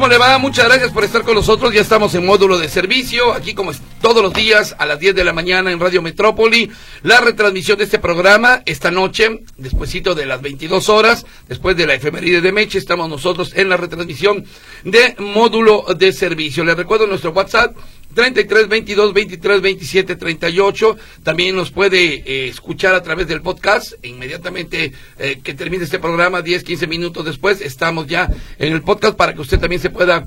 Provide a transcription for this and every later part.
¿Cómo le va? Muchas gracias por estar con nosotros. Ya estamos en módulo de servicio, aquí como todos los días a las 10 de la mañana en Radio Metrópoli. La retransmisión de este programa esta noche, despuesito de las 22 horas, después de la efeméride de Meche, estamos nosotros en la retransmisión de módulo de servicio. Les recuerdo nuestro WhatsApp 33 22 23 27 38. También nos puede eh, escuchar a través del podcast. Inmediatamente eh, que termine este programa, 10, 15 minutos después, estamos ya en el podcast para que usted también se pueda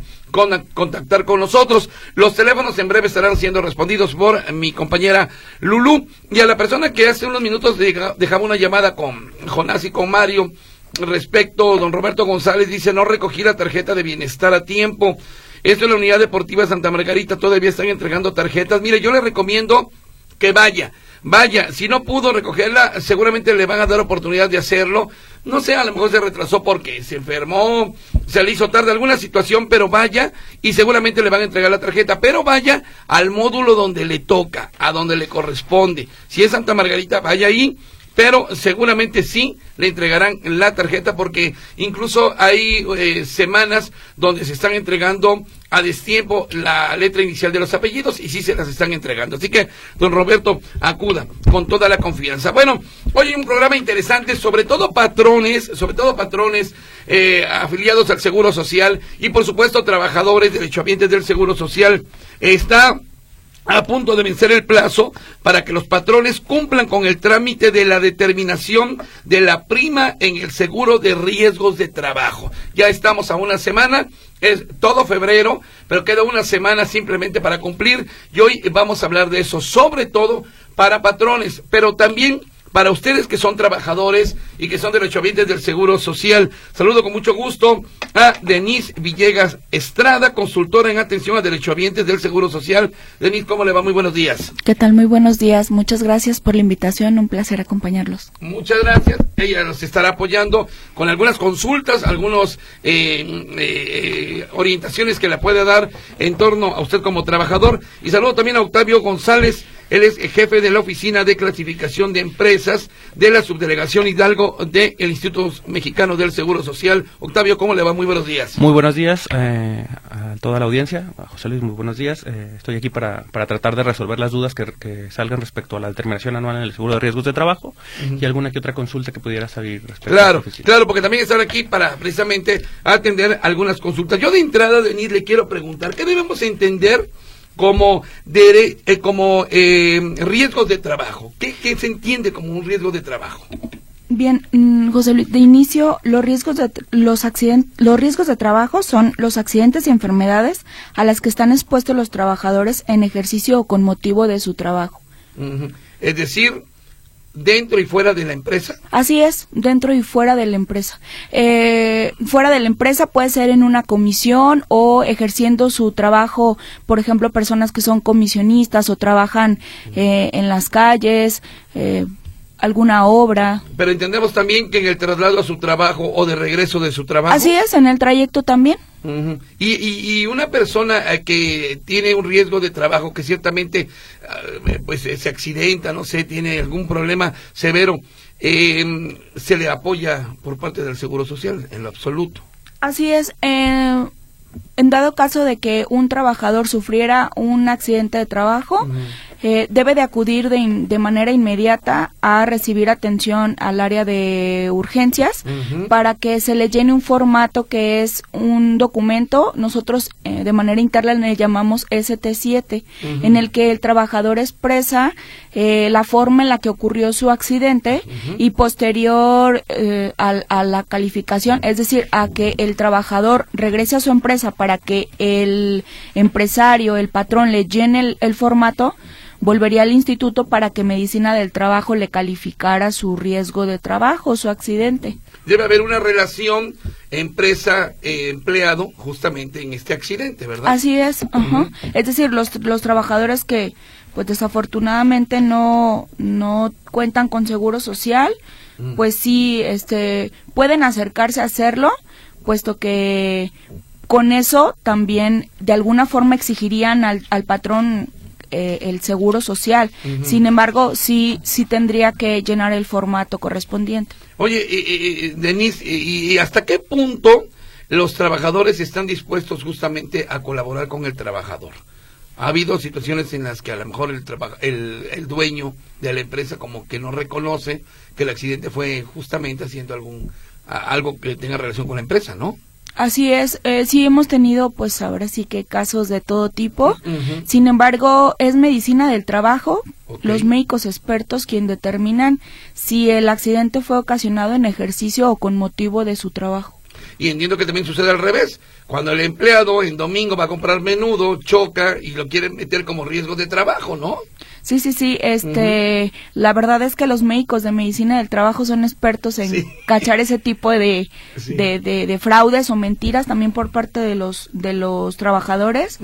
contactar con nosotros. Los teléfonos en breve estarán siendo respondidos por mi compañera Lulu. Y a la persona que hace unos minutos dejaba una llamada con Jonás y con Mario respecto, don Roberto González dice no recogí la tarjeta de bienestar a tiempo. Esto es la unidad deportiva Santa Margarita, todavía están entregando tarjetas. Mire, yo le recomiendo que vaya. Vaya, si no pudo recogerla, seguramente le van a dar oportunidad de hacerlo. No sé, a lo mejor se retrasó porque se enfermó, se le hizo tarde alguna situación, pero vaya y seguramente le van a entregar la tarjeta. Pero vaya al módulo donde le toca, a donde le corresponde. Si es Santa Margarita, vaya ahí pero seguramente sí le entregarán la tarjeta porque incluso hay eh, semanas donde se están entregando a destiempo la letra inicial de los apellidos y sí se las están entregando. Así que, don Roberto, acuda con toda la confianza. Bueno, hoy hay un programa interesante, sobre todo patrones, sobre todo patrones eh, afiliados al Seguro Social y por supuesto trabajadores, derechohabientes del Seguro Social. Está a punto de vencer el plazo para que los patrones cumplan con el trámite de la determinación de la prima en el seguro de riesgos de trabajo. Ya estamos a una semana, es todo febrero, pero queda una semana simplemente para cumplir y hoy vamos a hablar de eso, sobre todo para patrones, pero también para ustedes que son trabajadores y que son derechohabientes del Seguro Social. Saludo con mucho gusto a Denise Villegas Estrada, consultora en atención a derechohabientes del Seguro Social. Denise, ¿cómo le va? Muy buenos días. ¿Qué tal? Muy buenos días. Muchas gracias por la invitación. Un placer acompañarlos. Muchas gracias. Ella nos estará apoyando con algunas consultas, algunas eh, eh, orientaciones que le puede dar en torno a usted como trabajador. Y saludo también a Octavio González él es jefe de la Oficina de Clasificación de Empresas de la Subdelegación Hidalgo del Instituto Mexicano del Seguro Social. Octavio, ¿cómo le va? Muy buenos días. Muy buenos días eh, a toda la audiencia. A José Luis, muy buenos días. Eh, estoy aquí para, para, tratar de resolver las dudas que, salgan respecto a la determinación anual en el seguro de riesgos de trabajo y alguna que otra consulta que pudiera salir respecto claro, a Claro, porque también están aquí para precisamente atender algunas consultas. Yo de entrada, Denis, le quiero preguntar, ¿qué debemos entender? Como, de, eh, como eh, riesgos de trabajo. ¿Qué, se entiende como un riesgo de trabajo? Bien, mm, José Luis, de inicio, los riesgos de, los, los riesgos de trabajo son los accidentes y enfermedades a las que están expuestos los trabajadores en ejercicio o con motivo de su trabajo. Es decir, dentro y fuera de la empresa? Así es, dentro y fuera de la empresa. Eh, fuera de la empresa puede ser en una comisión o ejerciendo su trabajo, por ejemplo, personas que son comisionistas o trabajan eh, en las calles, eh, alguna obra. Pero entendemos también que en el traslado a su trabajo o de regreso de su trabajo. Así es, en el trayecto también. y, y, una persona eh, que tiene un riesgo de trabajo, que ciertamente eh, pues se accidenta, no sé, tiene algún problema severo, eh, se le apoya por parte del Seguro Social, en lo absoluto. Así es. Eh, en dado caso de que un trabajador sufriera un accidente de trabajo, eh, debe de acudir de, de, manera inmediata a recibir atención al área de urgencias para que se le llene un formato que es un documento, nosotros eh, de manera interna le llamamos ST7, en el que el trabajador expresa eh, la forma en la que ocurrió su accidente y posterior a, a la calificación, es decir, a que el trabajador regrese a su empresa para que el empresario, el patrón le llene el formato, volvería al instituto para que Medicina del Trabajo le calificara su riesgo de trabajo, su accidente. Debe haber una relación empresa-empleado justamente en este accidente, ¿verdad? Así es, es decir, los, los trabajadores que pues desafortunadamente no, no cuentan con seguro social, pues sí, este, pueden acercarse a hacerlo, puesto que con eso también de alguna forma exigirían al, al patrón eh, el seguro social. Sin embargo, sí, sí tendría que llenar el formato correspondiente. Oye, y, Denise, y, hasta qué punto los trabajadores están dispuestos justamente a colaborar con el trabajador? Ha habido situaciones en las que a lo mejor el, el, el dueño de la empresa como que no reconoce que el accidente fue justamente haciendo algún algo que tenga relación con la empresa, ¿no? Así es, eh, sí hemos tenido pues ahora sí que casos de todo tipo. Sin embargo, es medicina del trabajo, los médicos expertos quien determinan si el accidente fue ocasionado en ejercicio o con motivo de su trabajo. Y entiendo que también sucede al revés. Cuando el empleado en domingo va a comprar menudo, choca y lo quieren meter como riesgo de trabajo, ¿no? Sí, sí, sí. Este, la verdad es que los médicos de medicina del trabajo son expertos en cachar ese tipo de, de, de, fraudes o mentiras también por parte de los de los trabajadores.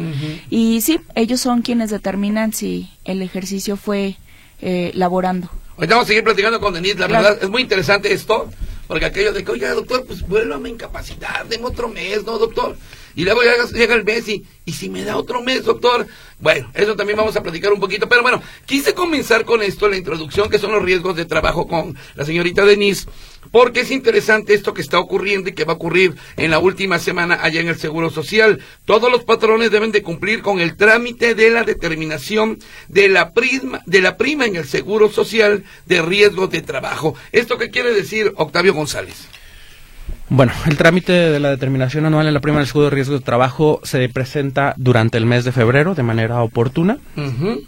Y sí, ellos son quienes determinan si el ejercicio fue eh, laborando. Ahorita vamos a seguir platicando con Denise. La verdad es muy interesante esto, porque aquello de que, oiga, doctor, pues vuelva a incapacitar, deme otro mes, ¿no, doctor? Y luego llega, el mes y, y si me da otro mes, doctor. Bueno, eso también vamos a platicar un poquito. Pero bueno, quise comenzar con esto, la introducción, que son los riesgos de trabajo con la señorita Denise, porque es interesante esto que está ocurriendo y que va a ocurrir en la última semana allá en el Seguro Social. Todos los patrones deben de cumplir con el trámite de la determinación de la, prisma, de la prima en el Seguro Social de riesgos de trabajo. ¿Esto qué quiere decir, Octavio González? Bueno, el trámite de la determinación anual en la prima del seguro de riesgo de trabajo se presenta durante el mes de febrero de manera oportuna.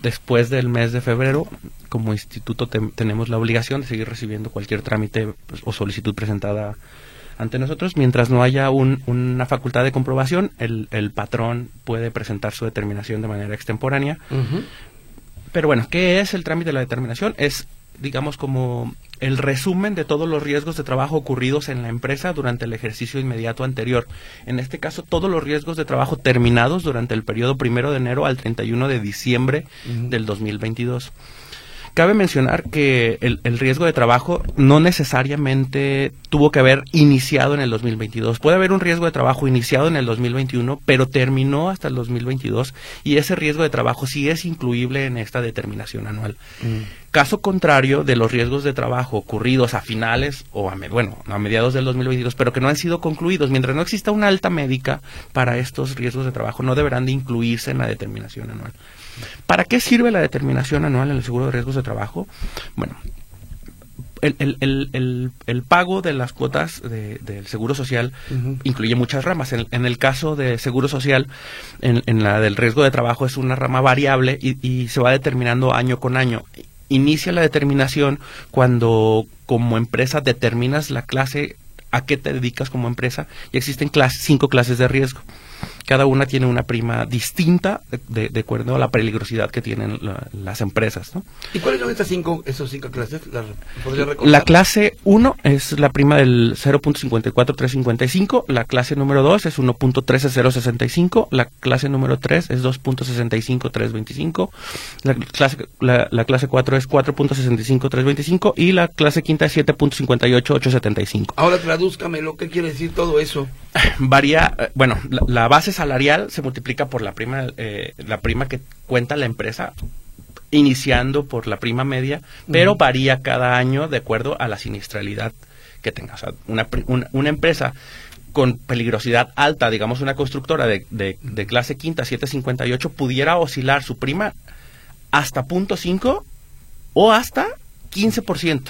Después del mes de febrero, como instituto tenemos la obligación de seguir recibiendo cualquier trámite pues, o solicitud presentada ante nosotros. Mientras no haya una facultad de comprobación, el, patrón puede presentar su determinación de manera extemporánea. Pero bueno, ¿qué es el trámite de la determinación? Es digamos, como el resumen de todos los riesgos de trabajo ocurridos en la empresa durante el ejercicio inmediato anterior. En este caso, todos los riesgos de trabajo terminados durante el periodo primero de enero al 31 de diciembre del 2022. Cabe mencionar que el, riesgo de trabajo no necesariamente tuvo que haber iniciado en el 2022. Puede haber un riesgo de trabajo iniciado en el 2021, pero terminó hasta el 2022 y ese riesgo de trabajo sí es incluible en esta determinación anual. Mm. Caso contrario de los riesgos de trabajo ocurridos a finales o a, bueno, a mediados del 2022, pero que no han sido concluidos, mientras no exista una alta médica para estos riesgos de trabajo, no deberán de incluirse en la determinación anual. ¿Para qué sirve la determinación anual en el seguro de riesgos de trabajo? Bueno, el, pago de las cuotas del seguro social incluye muchas ramas. En, el caso de seguro social, en, la del riesgo de trabajo es una rama variable y, se va determinando año con año. Inicia la determinación cuando como empresa determinas la clase a qué te dedicas como empresa y existen cinco clases de riesgo. Cada una tiene una prima distinta de, de acuerdo a la peligrosidad que tienen las empresas. ¿no? ¿Y cuáles son estas cinco, esos cinco clases? ¿La, clase 1 es la prima del 0.54355, la clase número 2 es 1.13065, la clase número 3 es 2.65325, la clase, la, la clase 4 es 4.65325 y la clase quinta es 7.58875. Ahora tradúzcame lo que quiere decir todo eso. Varía, eh, bueno, la, base salarial se multiplica por la prima, eh, la prima que cuenta la empresa iniciando por la prima media, pero varía cada año de acuerdo a la siniestralidad que tenga. O sea, una, una, empresa con peligrosidad alta, digamos una constructora de, de, de clase quinta 758, pudiera oscilar su prima hasta punto .5 o hasta 15%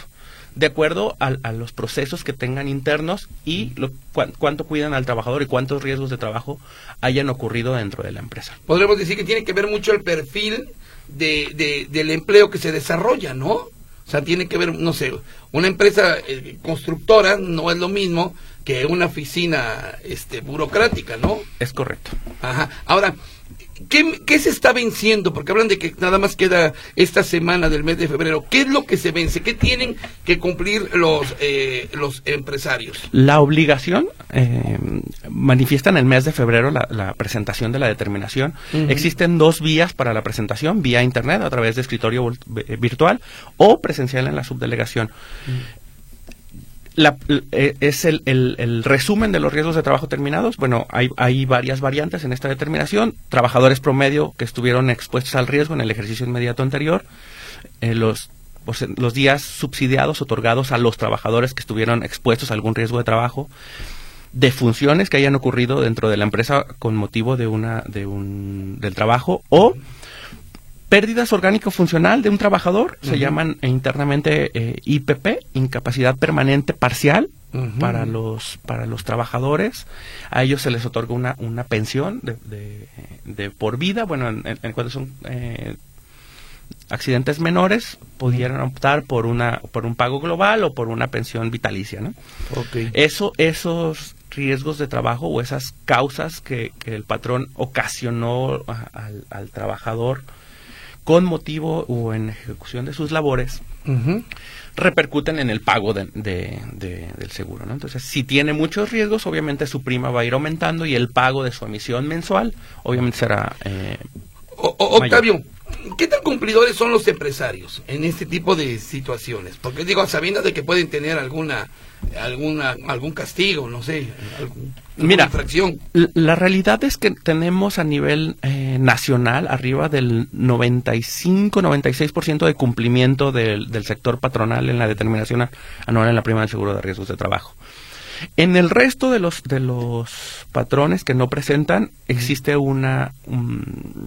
de acuerdo a, los procesos que tengan internos y lo, cuánto cuidan al trabajador y cuántos riesgos de trabajo hayan ocurrido dentro de la empresa. Podríamos decir que tiene que ver mucho el perfil de, del empleo que se desarrolla, ¿no? O sea, tiene que ver, no sé, una empresa eh, constructora no es lo mismo que una oficina este, burocrática, ¿no? Es correcto. Ajá. Ahora, ¿Qué, se está venciendo? Porque hablan de que nada más queda esta semana del mes de febrero. ¿Qué es lo que se vence? ¿Qué tienen que cumplir los, eh, los empresarios? La obligación eh, manifiesta en el mes de febrero la, presentación de la determinación. Existen dos vías para la presentación, vía internet a través de escritorio virtual o presencial en la subdelegación la, eh, es el, el, resumen de los riesgos de trabajo terminados. Bueno, hay, hay varias variantes en esta determinación. Trabajadores promedio que estuvieron expuestos al riesgo en el ejercicio inmediato anterior. Eh, los, pues, los días subsidiados otorgados a los trabajadores que estuvieron expuestos a algún riesgo de trabajo. Defunciones que hayan ocurrido dentro de la empresa con motivo de una, de un, del trabajo o pérdidas orgánico-funcional de un trabajador, se llaman internamente eh, IPP, incapacidad permanente parcial, para los para los trabajadores. A ellos se les otorga una, una pensión de, de, por vida, bueno, en, cuanto son eh, accidentes menores, pudieran optar por una por un pago global o por una pensión vitalicia, ¿no? Eso, esos riesgos de trabajo o esas causas que, el patrón ocasionó al, al trabajador con motivo o en ejecución de sus labores, repercuten en el pago de, del seguro. ¿no? Entonces, si tiene muchos riesgos, obviamente su prima va a ir aumentando y el pago de su emisión mensual, obviamente será... Eh, Octavio, ¿qué tan cumplidores son los empresarios en este tipo de situaciones? Porque digo, sabiendo de que pueden tener alguna alguna algún castigo, no sé, Mira, La realidad es que tenemos a nivel eh, nacional arriba del 95-96% de cumplimiento del, del, sector patronal en la determinación anual en la prima del seguro de riesgos de trabajo. En el resto de los de los patrones que no presentan existe una,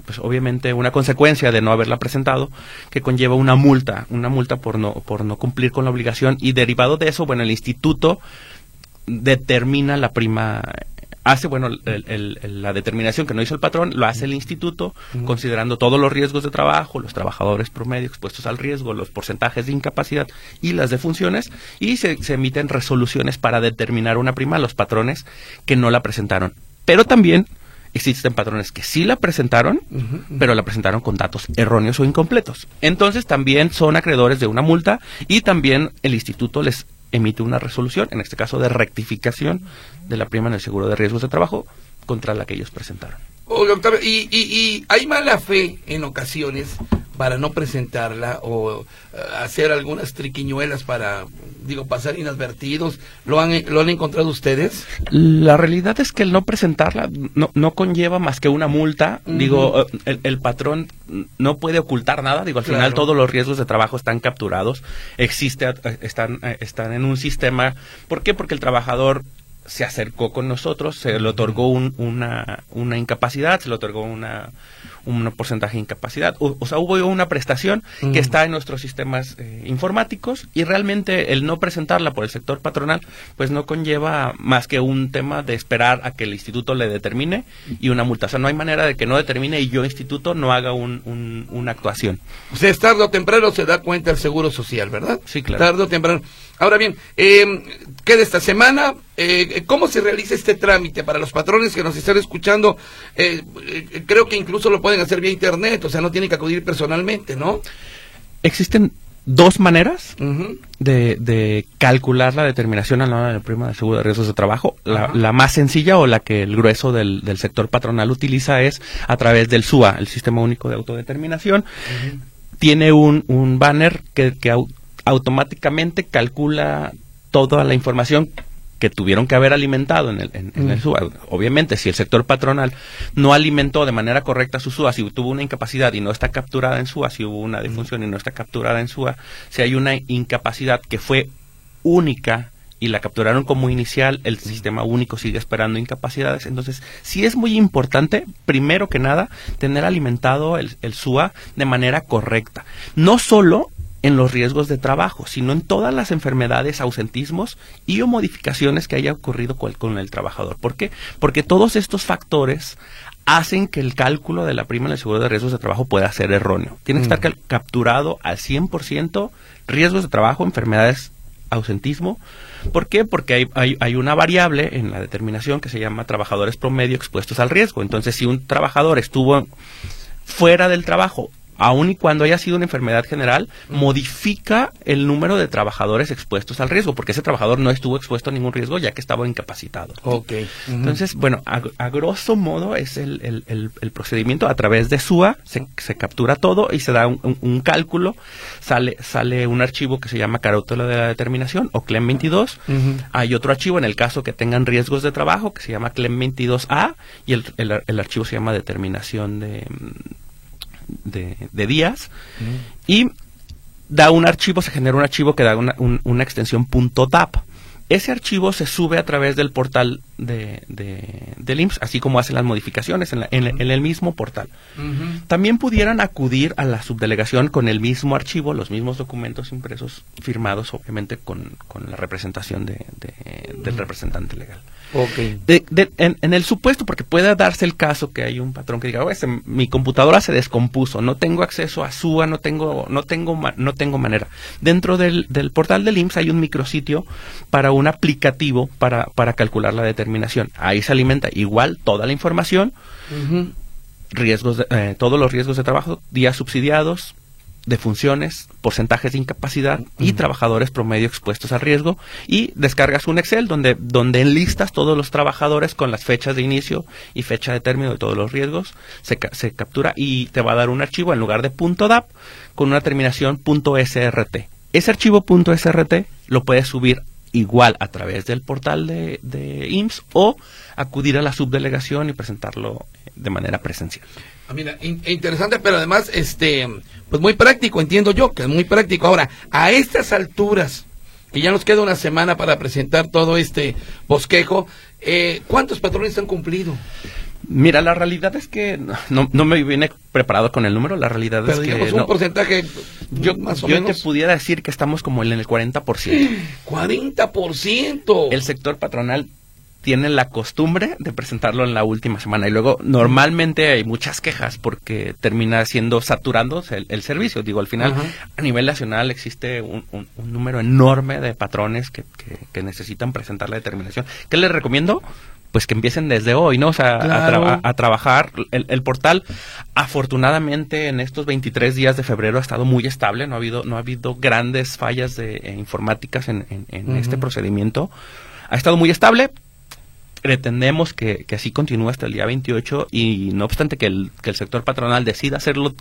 pues obviamente una consecuencia de no haberla presentado que conlleva una multa, una multa por no por no cumplir con la obligación y derivado de eso, bueno, el instituto determina la prima hace, bueno, la determinación que no hizo el patrón, lo hace el instituto, considerando todos los riesgos de trabajo, los trabajadores promedio expuestos al riesgo, los porcentajes de incapacidad y las defunciones, y se, emiten resoluciones para determinar una prima a los patrones que no la presentaron. Pero también existen patrones que sí la presentaron, pero la presentaron con datos erróneos o incompletos. Entonces también son acreedores de una multa y también el instituto les emite una resolución, en este caso de rectificación de la prima en el seguro de riesgos de trabajo contra la que ellos presentaron. Y, y, hay mala fe en ocasiones para no presentarla o eh, hacer algunas triquiñuelas para, digo, pasar inadvertidos. ¿Lo han, ¿Lo han encontrado ustedes? La realidad es que el no presentarla no, no conlleva más que una multa. Digo, eh, el, patrón no puede ocultar nada. Digo, al final todos los riesgos de trabajo están capturados. Existe, eh, están, están en un sistema. ¿Por qué? Porque el trabajador se acercó con nosotros, se le otorgó una, una incapacidad, se le otorgó una, un porcentaje de incapacidad. O, sea, hubo una prestación que está en nuestros sistemas eh, informáticos y realmente el no presentarla por el sector patronal, pues no conlleva más que un tema de esperar a que el instituto le determine y una multa. O sea, no hay manera de que no determine y yo, instituto, no haga un, una actuación. O sea, tarde o temprano se da cuenta el Seguro Social, ¿verdad? Sí, claro. Tarde o temprano. Ahora bien, eh, ¿qué de esta semana? Eh, ¿Cómo se realiza este trámite para los patrones que nos están escuchando? Eh, eh, creo que incluso lo pueden hacer vía internet, o sea, no tienen que acudir personalmente, ¿no? Existen dos maneras de, calcular la determinación anual de la prima de seguro de riesgos de trabajo. La, más sencilla o la que el grueso del, sector patronal utiliza es a través del SUA, el Sistema Único de Autodeterminación. Tiene un, un banner que, que automáticamente calcula toda la información que tuvieron que haber alimentado en el, en, el SUA. Obviamente, si el sector patronal no alimentó de manera correcta su SUA, si tuvo una incapacidad y no está capturada en SUA, si hubo una defunción y no está capturada en SUA, si hay una incapacidad que fue única y la capturaron como inicial, el sistema único sigue esperando incapacidades. Entonces, sí es muy importante, primero que nada, tener alimentado el, el SUA de manera correcta. No solo en los riesgos de trabajo, sino en todas las enfermedades, ausentismos y o modificaciones que haya ocurrido con el trabajador. ¿Por qué? Porque todos estos factores hacen que el cálculo de la prima en el seguro de riesgos de trabajo pueda ser erróneo. Tiene que estar mm. capturado al 100% riesgos de trabajo, enfermedades, ausentismo. ¿Por qué? Porque hay, hay, hay, una variable en la determinación que se llama trabajadores promedio expuestos al riesgo. Entonces, si un trabajador estuvo fuera del trabajo aun y cuando haya sido una enfermedad general, modifica el número de trabajadores expuestos al riesgo, porque ese trabajador no estuvo expuesto a ningún riesgo ya que estaba incapacitado. Ok. Entonces, bueno, a, a grosso modo es el, el- el- el procedimiento a través de SUA, se, se captura todo y se da un, un- un cálculo, sale, sale un archivo que se llama carátula de la determinación o CLEM 22, Ujú. hay otro archivo en el caso que tengan riesgos de trabajo que se llama CLEM 22A y el, el- el archivo se llama determinación de, de, de días y da un archivo, se genera un archivo que da una, un- una extensión .dap. Ese archivo se sube a través del portal de, de, del IMSS, así como hace las modificaciones en, la- en- en el mismo portal. También pudieran acudir a la subdelegación con el mismo archivo, los mismos documentos impresos, firmados obviamente con, con la representación de, de- del representante legal. Ok. De- de- en, en el supuesto, porque puede darse el caso que hay un patrón que diga, "Oye, se- mi computadora se descompuso, no tengo acceso a SUA, no tengo, no tengo, no tengo manera. Dentro del, del portal del IMSS hay un micrositio para un aplicativo para, para calcular la determinación. Ahí se alimenta igual toda la información, riesgos de- eh, todos los riesgos de trabajo, días subsidiados, defunciones, porcentajes de incapacidad y trabajadores promedio expuestos al riesgo y descargas un Excel donde donde enlistas todos los trabajadores con las fechas de inicio y fecha de término de todos los riesgos se, se captura y te va a dar un archivo en lugar de .dap con una terminación .srt. Ese archivo .srt lo puedes subir igual a través del portal de, de IMSS o acudir a la subdelegación y presentarlo de manera presencial. Ah, Mira, in- interesante, pero además, este, pues muy práctico, entiendo yo, que es muy práctico. Ahora, a estas alturas, que ya nos queda una semana para presentar todo este bosquejo, eh, ¿cuántos patrones han cumplido? Mira, la realidad es que no, no me viene preparado con el número, la realidad Pero es que digamos un no. porcentaje yo, más o yo te pudiera decir que estamos como en el 40%. 40%. El sector patronal tiene la costumbre de presentarlo en la última semana y luego normalmente hay muchas quejas porque termina siendo saturándose el, el servicio. Digo, al final a nivel nacional existe un, un- un número enorme de patrones que, que- que necesitan presentar la determinación. ¿Qué les recomiendo? Pues que empiecen desde hoy, ¿no? O sea, a, trabajar. El, el portal, afortunadamente, en estos 23 días de febrero ha estado muy estable. No ha habido, no ha habido grandes fallas de, eh, informáticas en, en- en este procedimiento. Ha estado muy estable. Pretendemos que, que así continúe hasta el día 28 y no obstante que el, que el sector patronal decida hacerlo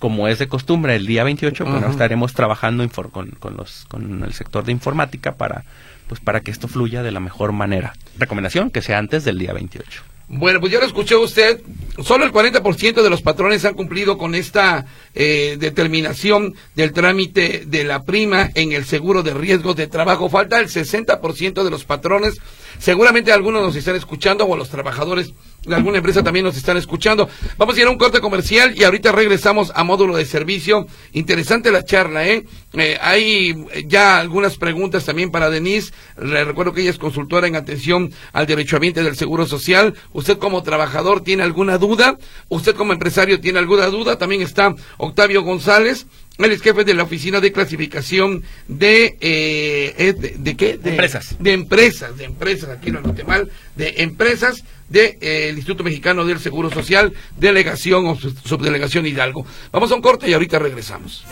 como es de costumbre el día 28, bueno, Ajá. estaremos trabajando con, con, los, con el sector de informática para, pues, para que esto fluya de la mejor manera. Recomendación que sea antes del día 28. Bueno, pues ya lo escuchó usted. Solo el 40% de los patrones han cumplido con esta eh, determinación del trámite de la prima en el seguro de riesgos de trabajo. Falta el 60% de los patrones. Seguramente algunos nos están escuchando o los trabajadores de alguna empresa también nos están escuchando. Vamos a ir a un corte comercial y ahorita regresamos a módulo de servicio. Interesante la charla, ¿eh? Eh, hay ya algunas preguntas también para Denise. Le recuerdo que ella es consultora en atención al derecho ambiente del Seguro Social. Usted como trabajador tiene alguna duda, usted como empresario tiene alguna duda. También está Octavio González. Él es jefe de la oficina de clasificación de, eh, eh, de, ¿de qué? De Empresas. De empresas, de empresas, aquí anoté mal, de empresas del Instituto Mexicano del Seguro Social, delegación o sub- subdelegación Hidalgo. Vamos a un corte y ahorita regresamos.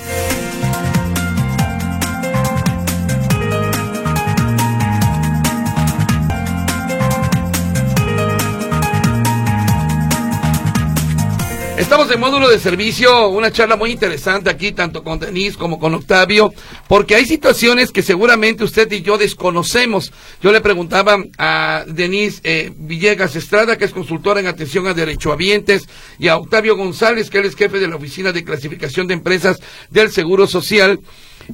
Estamos en módulo de servicio, una charla muy interesante aquí, tanto con Denise como con Octavio, porque hay situaciones que seguramente usted y yo desconocemos. Yo le preguntaba a Denise eh, Villegas Estrada, que es consultora en atención a derechohabientes, y a Octavio González, que él es jefe de la Oficina de Clasificación de Empresas del Seguro Social.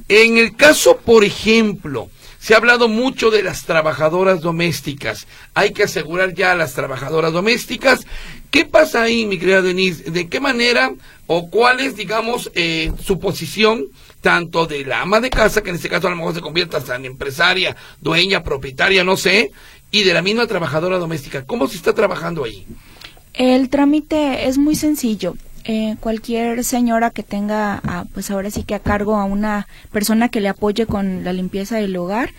En el caso, por ejemplo, se ha hablado mucho de las trabajadoras domésticas. Hay que asegurar ya a las trabajadoras domésticas. ¿Qué pasa ahí, mi querida Denise? ¿De qué manera o cuál es, digamos, eh, su posición tanto de la ama de casa, que en este caso a lo mejor se convierta hasta en empresaria, dueña, propietaria, no sé, y de la misma trabajadora doméstica? ¿Cómo se está trabajando ahí? El trámite es muy sencillo. Eh, cualquier señora que tenga, ah, pues ahora sí que a cargo a una persona que le apoye con la limpieza del hogar,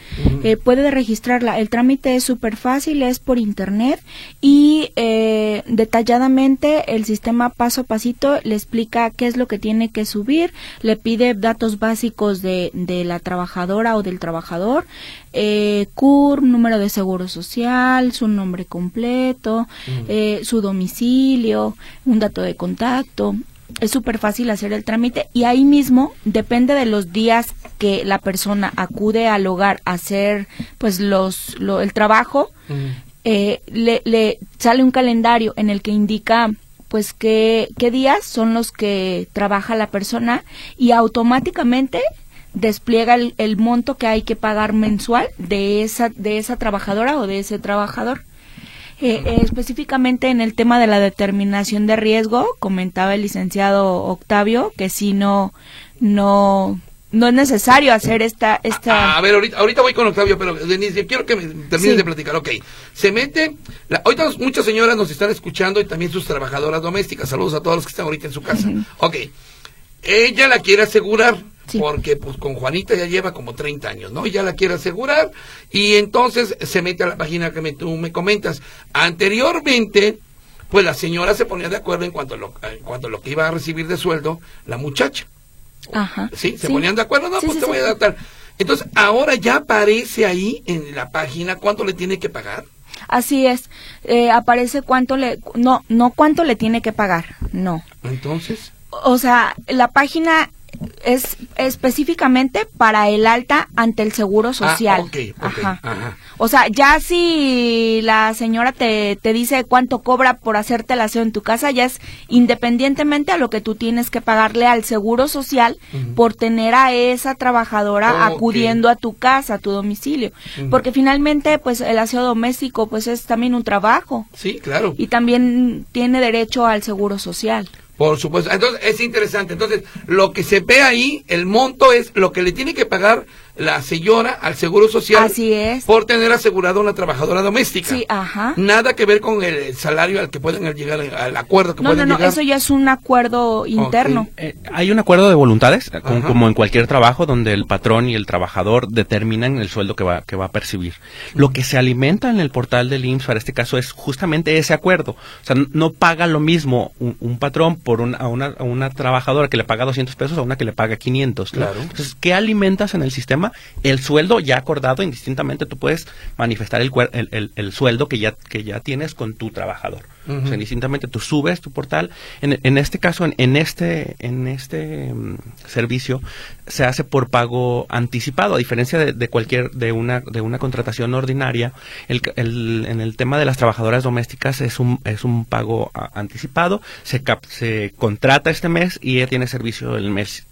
eh, puede registrarla. El trámite es súper fácil, es por internet y eh, detalladamente el sistema paso a pasito le explica qué es lo que tiene que subir, le pide datos básicos de, de la trabajadora o del trabajador, eh, CUR, número de seguro social, su nombre completo, eh, su domicilio, un dato de contacto. Es súper fácil hacer el trámite y ahí mismo depende de los días que la persona acude al hogar a hacer pues los el trabajo. Eh, le, le sale un calendario en el que indica pues qué, qué días son los que trabaja la persona y automáticamente despliega el, el, monto que hay que pagar mensual de esa, de esa trabajadora o de ese trabajador. Eh, eh, específicamente en el tema de la determinación de riesgo, comentaba el licenciado Octavio que si no, no, no es necesario hacer esta... esta... A, a ver, ahorita, ahorita voy con Octavio, pero Denise, quiero que me termines sí. de platicar. Ok, se mete... La, ahorita muchas señoras nos están escuchando y también sus trabajadoras domésticas. Saludos a todos los que están ahorita en su casa. Uh -huh. Ok, ella la quiere asegurar. Sí. Porque pues con Juanita ya lleva como 30 años, ¿no? Y ya la quiere asegurar y entonces se mete a la página que me, tú me comentas. Anteriormente, pues la señora se ponía de acuerdo en cuanto a lo, en cuanto a lo que iba a recibir de sueldo la muchacha. Ajá. Sí, se sí. ponían de acuerdo, no, sí, pues te voy a dar tal. Entonces, ahora ya aparece ahí en la página cuánto le tiene que pagar. Así es, eh, aparece cuánto le, no, no cuánto le tiene que pagar, no. Entonces. O sea, la página es específicamente para el alta ante el seguro social. Ah, okay, okay, ajá. Ajá. O sea, ya si la señora te, te dice cuánto cobra por hacerte el aseo en tu casa, ya es independientemente a lo que tú tienes que pagarle al seguro social uh -huh. por tener a esa trabajadora oh, acudiendo okay. a tu casa, a tu domicilio. Uh -huh. Porque finalmente, pues el aseo doméstico, pues es también un trabajo. Sí, claro. Y también tiene derecho al seguro social. Por supuesto. Entonces, es interesante. Entonces, lo que se ve ahí, el monto es lo que le tiene que pagar la señora al Seguro Social. Así es. Por tener asegurado a una trabajadora doméstica. Sí, ajá. Nada que ver con el salario al que pueden llegar, al acuerdo que no, pueden no, llegar. No, eso ya es un acuerdo interno. Okay. Eh, hay un acuerdo de voluntades, como, como, en cualquier trabajo, donde el patrón y el trabajador determinan el sueldo que va, que va a percibir. Lo que se alimenta en el portal del IMSS para este caso es justamente ese acuerdo. O sea, no paga lo mismo un, un patrón por un, a, una, a, una, trabajadora que le paga 200 pesos a una que le paga 500. Claro. Entonces, ¿qué alimentas en el sistema? El sueldo ya acordado indistintamente, tú puedes manifestar el, el, el, el sueldo que ya, que ya tienes con tu trabajador. Uh -huh. O sea, indistintamente tú subes tu portal. En, en este caso, en, en este, en este um, servicio, se hace por pago anticipado, a diferencia de, de, cualquier, de una, de una contratación ordinaria. El, el, en el tema de las trabajadoras domésticas es un, es un pago a, anticipado, se, cap, se contrata este mes y ella tiene servicio el mes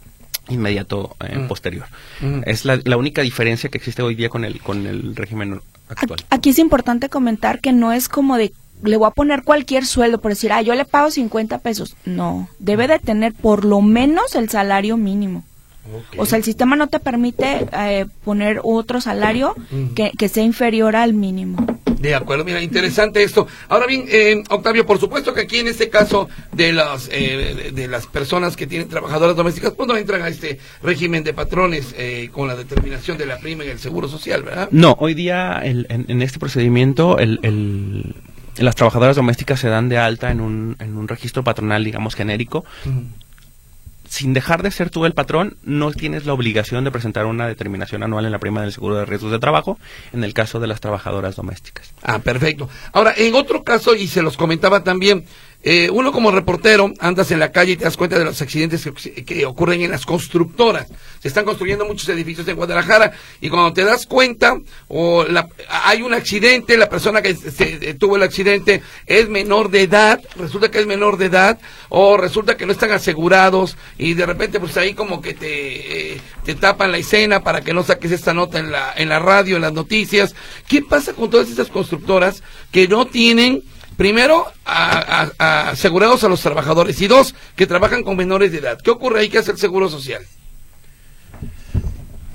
inmediato eh, mm. posterior. Mm. Es la, la, única diferencia que existe hoy día con el, con el régimen actual. Aquí es importante comentar que no es como de le voy a poner cualquier sueldo por decir, ah, yo le pago 50 pesos. No, debe de tener por lo menos el salario mínimo. Okay. O sea, el sistema no te permite eh, poner otro salario que, que sea inferior al mínimo. De acuerdo, mira, interesante esto. Ahora bien, eh, Octavio, por supuesto que aquí en este caso de las eh, de, de, las personas que tienen trabajadoras domésticas, pues no entran a este régimen de patrones eh, con la determinación de la prima y el seguro social, ¿verdad? No, hoy día el, en, en, este procedimiento el, el, las trabajadoras domésticas se dan de alta en un, en un registro patronal, digamos, genérico. Uh -huh sin dejar de ser tú el patrón, no tienes la obligación de presentar una determinación anual en la prima del seguro de riesgos de trabajo en el caso de las trabajadoras domésticas. Ah, perfecto. Ahora, en otro caso, y se los comentaba también, eh, uno como reportero andas en la calle y te das cuenta de los accidentes que, ocurren en las constructoras. Se están construyendo muchos edificios en Guadalajara y cuando te das cuenta o la, hay un accidente, la persona que se, tuvo el accidente es menor de edad, resulta que es menor de edad o resulta que no están asegurados y de repente pues ahí como que te, eh, te tapan la escena para que no saques esta nota en la, en la radio, en las noticias. ¿Qué pasa con todas estas constructoras que no tienen Primero, a, a, a asegurados a los trabajadores y dos, que trabajan con menores de edad. ¿Qué ocurre ahí? ¿Qué hace el Seguro Social?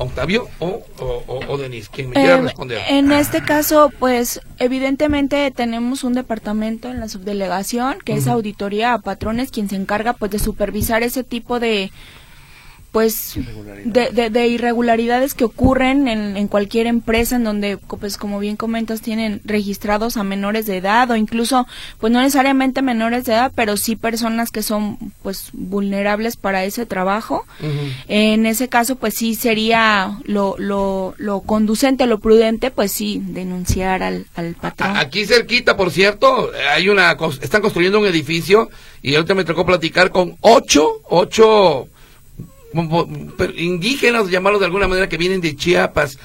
Octavio o, o, Denise, quien me quiera eh, responder. En este caso, pues evidentemente tenemos un departamento en la subdelegación que es auditoría a patrones quien se encarga pues de supervisar ese tipo de pues de, de, irregularidades que ocurren en, en, cualquier empresa en donde pues como bien comentas tienen registrados a menores de edad o incluso pues no necesariamente menores de edad pero sí personas que son pues vulnerables para ese trabajo. En ese caso pues sí sería lo, lo, lo conducente lo prudente pues sí denunciar al, al patrón. aquí cerquita por cierto hay una están construyendo un edificio y ahorita me tocó platicar con ocho ocho indígenas, llamarlos de alguna manera, que vienen de Chiapas.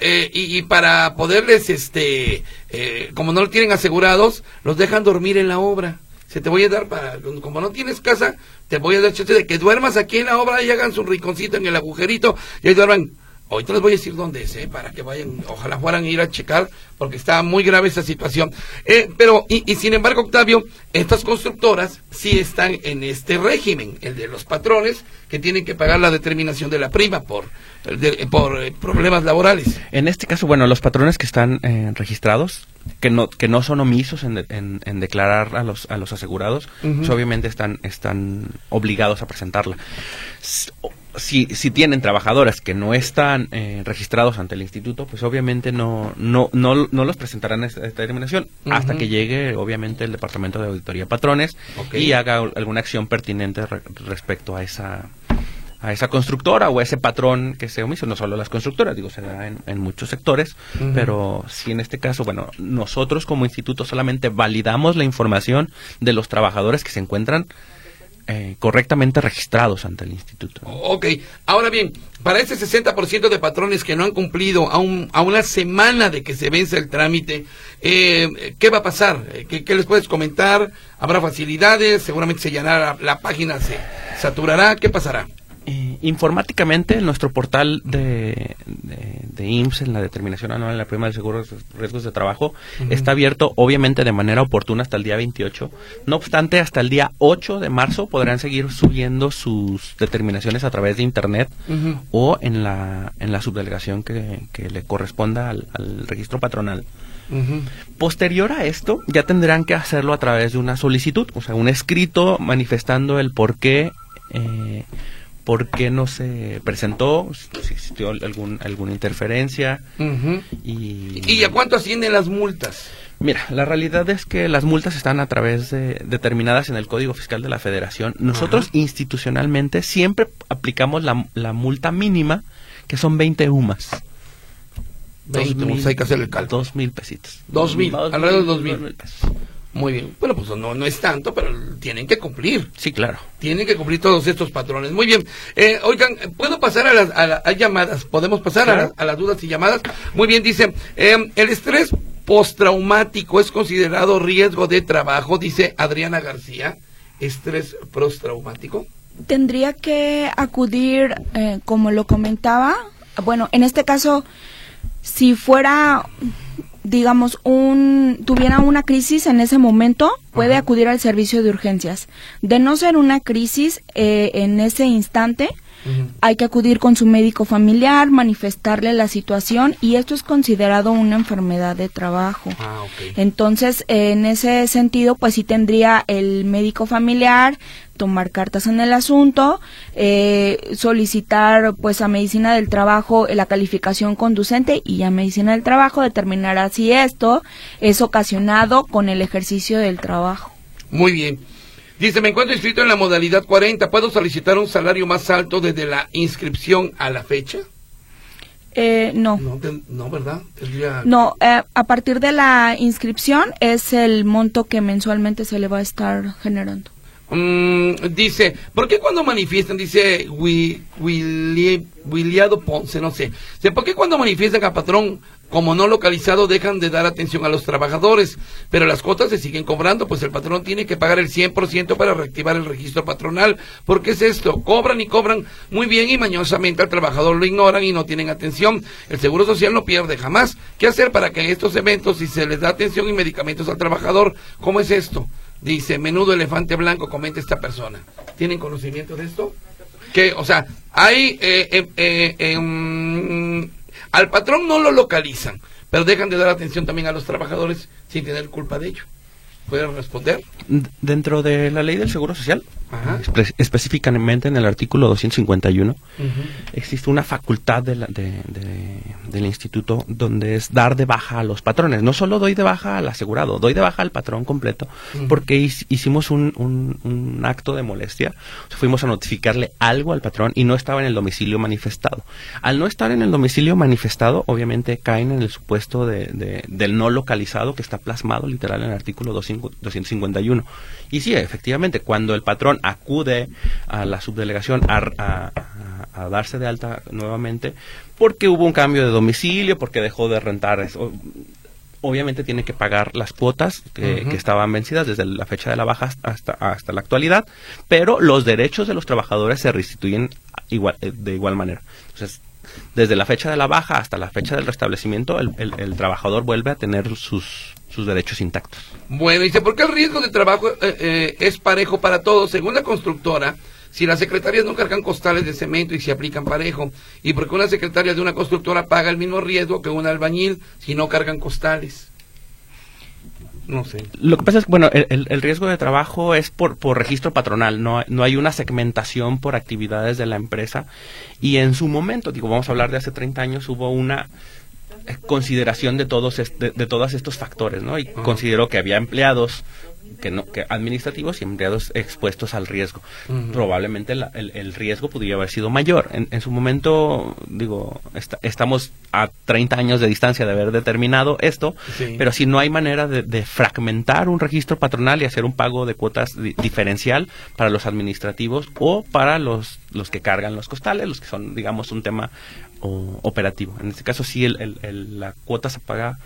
Eh, y, para poderles, este, eh, como no lo tienen asegurados, los dejan dormir en la obra. Se te voy a dar para, como no tienes casa, te voy a dar chance de que duermas aquí en la obra y hagan su rinconcito en el agujerito y ahí duerman Ahorita les voy a decir dónde es, ¿eh? para que vayan, ojalá fueran a ir a checar, porque está muy grave esa situación. Eh, pero, y, sin embargo, Octavio, estas constructoras sí están en este régimen, el de los patrones, que tienen que pagar la determinación de la prima por, por eh, problemas laborales. En este caso, bueno, los patrones que están eh, registrados, que no, que no son omisos en, en, declarar a los, a los asegurados, pues obviamente están, están obligados a presentarla si, si tienen trabajadores que no están eh, registrados ante el instituto, pues obviamente no, no, no, no los presentarán esta, determinación hasta que llegue, obviamente, el Departamento de Auditoría Patrones y haga alguna acción pertinente respecto a esa a esa constructora o a ese patrón que se omiso, no solo las constructoras, digo, se da en, muchos sectores, pero si en este caso, bueno, nosotros como instituto solamente validamos la información de los trabajadores que se encuentran eh, correctamente registrados ante el instituto. Ok, ahora bien, para ese 60% de patrones que no han cumplido a, un, a una semana de que se vence el trámite, eh, ¿qué va a pasar? Eh, ¿Qué, les puedes comentar? ¿Habrá facilidades? Seguramente se llenará la página, se saturará, ¿qué pasará? Eh, informáticamente, nuestro portal de, de, IMSS, en la determinación anual en la prima de seguros riesgos de trabajo, está abierto obviamente de manera oportuna hasta el día 28. No obstante, hasta el día 8 de marzo podrán seguir subiendo sus determinaciones a través de Internet o en la, en la subdelegación que, que le corresponda al, registro patronal. Posterior a esto, ya tendrán que hacerlo a través de una solicitud, o sea, un escrito manifestando el por qué eh, por qué no se presentó, si existió algún, alguna interferencia. y... ¿Y a cuánto ascienden las multas? Mira, la realidad es que las multas están a través de determinadas en el Código Fiscal de la Federación. Nosotros institucionalmente siempre aplicamos la, la multa mínima, que son 20 UMAS. 20 UMAS, hay que hacer el cálculo. Dos mil pesitos. Dos mil, alrededor de dos mil. pesos. Muy bien. Bueno, pues no, no es tanto, pero tienen que cumplir. Sí, claro. Tienen que cumplir todos estos patrones. Muy bien. Eh, oigan, ¿puedo pasar a las a llamadas? ¿Podemos pasar a, las dudas y llamadas? Muy bien, dice, eh, el estrés postraumático es considerado riesgo de trabajo, dice Adriana García. ¿Estrés postraumático? Tendría que acudir, eh, como lo comentaba, bueno, en este caso, si fuera digamos, un, tuviera una crisis en ese momento, puede acudir al servicio de urgencias. De no ser una crisis eh, en ese instante, hay que acudir con su médico familiar, manifestarle la situación y esto es considerado una enfermedad de trabajo. Ah, Entonces, en ese sentido, pues sí tendría el médico familiar tomar cartas en el asunto, eh, solicitar pues a medicina del trabajo la calificación conducente y a medicina del trabajo determinará si esto es ocasionado con el ejercicio del trabajo. Muy bien. Dice, me encuentro inscrito en la modalidad 40. ¿Puedo solicitar un salario más alto desde la inscripción a la fecha? Eh, no. no. ¿verdad? No, eh, a partir de la inscripción es el monto que mensualmente se le va a estar generando. Mm, dice, ¿por qué cuando manifiestan, dice Williado Ponce, no sé, ¿por qué cuando manifiestan a patrón como no localizado dejan de dar atención a los trabajadores? Pero las cuotas se siguen cobrando, pues el patrón tiene que pagar el 100% para reactivar el registro patronal. ¿Por qué es esto? Cobran y cobran muy bien y mañosamente al trabajador lo ignoran y no tienen atención. El Seguro Social no pierde jamás. ¿Qué hacer para que en estos eventos, si se les da atención y medicamentos al trabajador, ¿cómo es esto? Dice, menudo elefante blanco, comenta esta persona. ¿Tienen conocimiento de esto? Que, o sea, hay, eh, eh, eh al patrón no lo localizan, pero dejan de dar atención también a los trabajadores sin tener culpa de ello. ¿Pueden responder? Dentro de la ley del Seguro Social, espe específicamente en el artículo 251, existe una facultad de del instituto donde es dar de baja a los patrones. No solo doy de baja al asegurado, doy de baja al patrón completo, porque hicimos un, un, acto de molestia, fuimos a notificarle algo al patrón y no estaba en el domicilio manifestado. Al no estar en el domicilio manifestado, obviamente caen en el supuesto de, del no localizado que está plasmado literal en el artículo 251. Y sí, efectivamente, cuando el patrón acude a la subdelegación a, darse de alta nuevamente, porque hubo un cambio de domicilio, porque dejó de rentar, eso, obviamente tiene que pagar las cuotas que, estaban vencidas desde la fecha de la baja hasta, hasta la actualidad, pero los derechos de los trabajadores se restituyen igual, eh, de igual manera. Entonces, desde la fecha de la baja hasta la fecha del restablecimiento, el, el trabajador vuelve a tener sus sus derechos intactos. Bueno, dice, ¿por qué el riesgo de trabajo eh, eh, es parejo para todos? Según la constructora, si las secretarias no cargan costales de cemento y se aplican parejo, y porque una secretaria de una constructora paga el mismo riesgo que un albañil si no cargan costales. No sé. Lo que pasa es que, bueno, el, el, riesgo de trabajo es por, por registro patronal, no, no hay una segmentación por actividades de la empresa. Y en su momento, digo, vamos a hablar de hace 30 años, hubo una consideración de todos de, todos estos factores, ¿no? Y consideró que había empleados que no que administrativos y empleados expuestos al riesgo. Probablemente el, riesgo podría haber sido mayor. En, su momento, digo, estamos a 30 años de distancia de haber determinado esto, pero si no hay manera de, fragmentar un registro patronal y hacer un pago de cuotas diferencial para los administrativos o para los, los que cargan los costales, los que son, digamos, un tema operativo. En este caso sí el, la cuota se paga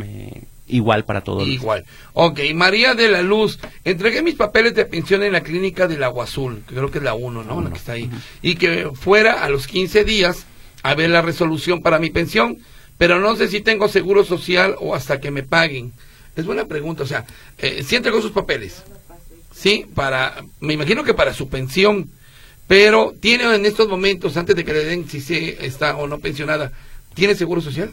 eh, igual para todos. Igual. Ok, María de la Luz, entregué mis papeles de pensión en la clínica del Agua Azul, que creo que es la 1, ¿no? La que está ahí. Y que fuera a los 15 días a ver la resolución para mi pensión, pero no sé si tengo seguro social o hasta que me paguen. Es buena pregunta, o sea, eh, si entregó sus papeles, ¿sí? Para, me imagino que para su pensión, pero tiene en estos momentos, antes de que le den si se está o no pensionada, ¿tiene seguro social?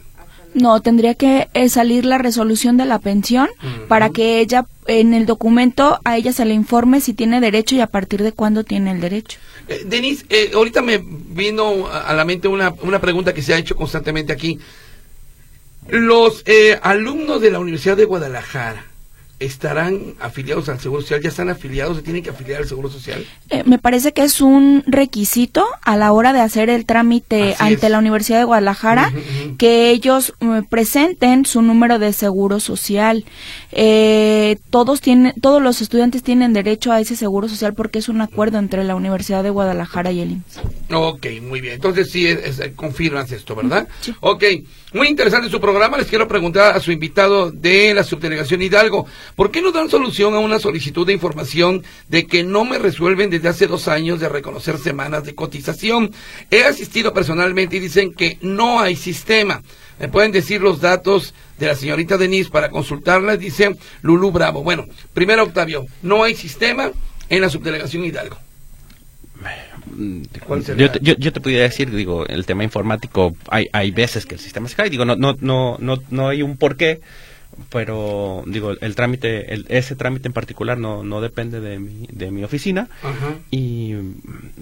No, tendría que eh, salir la resolución de la pensión para que ella, en el documento, a ella se le informe si tiene derecho y a partir de cuándo tiene el derecho. Eh, Denise, eh, ahorita me vino a la mente una, una pregunta que se ha hecho constantemente aquí. Los eh, alumnos de la Universidad de Guadalajara, estarán afiliados al Seguro Social, ya están afiliados, se tienen que afiliar al Seguro Social. Eh, me parece que es un requisito a la hora de hacer el trámite ante la Universidad de Guadalajara que ellos eh, presenten su número de Seguro Social. Eh, todos tienen, todos los estudiantes tienen derecho a ese Seguro Social porque es un acuerdo entre la Universidad de Guadalajara y el IMSS. Ok, muy bien. Entonces sí, es, confirmas esto, ¿verdad? Sí. Ok. Muy interesante su programa. Les quiero preguntar a su invitado de la subdelegación Hidalgo, ¿por qué no dan solución a una solicitud de información de que no me resuelven desde hace dos años de reconocer semanas de cotización? He asistido personalmente y dicen que no hay sistema. ¿Me pueden decir los datos de la señorita Denise para consultarla? Dice Lulu Bravo. Bueno, primero Octavio, no hay sistema en la subdelegación Hidalgo. Yo te, yo, yo te podría decir, digo, el tema informático, hay, hay veces que el sistema se cae, digo, no, no, no, no, no hay un porqué, pero digo el trámite el, ese trámite en particular no, no depende de mi, de mi oficina. Y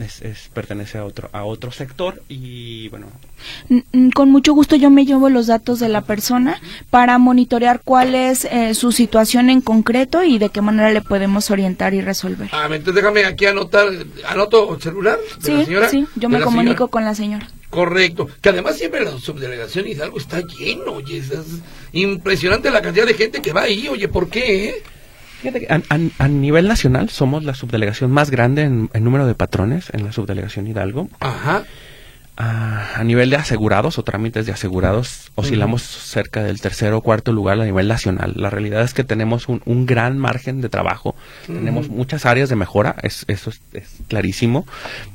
es, pertenece a otro a otro sector y bueno. Con mucho gusto yo me llevo los datos de la persona para monitorear cuál es eh, su situación en concreto y de qué manera le podemos orientar y resolver. Ah, entonces déjame aquí anotar anoto el celular de la señora. sí yo me comunico con la señora Correcto. Que además siempre la subdelegación Hidalgo está lleno, oye. Es impresionante la cantidad de gente que va ahí, oye, ¿por qué? Fíjate que a, nivel nacional somos la subdelegación más grande en, en, número de patrones en la subdelegación Hidalgo. Ajá a, nivel de asegurados o trámites de asegurados oscilamos cerca del tercer o cuarto lugar a nivel nacional. La realidad es que tenemos un, un gran margen de trabajo, tenemos muchas áreas de mejora, es, eso es, clarísimo,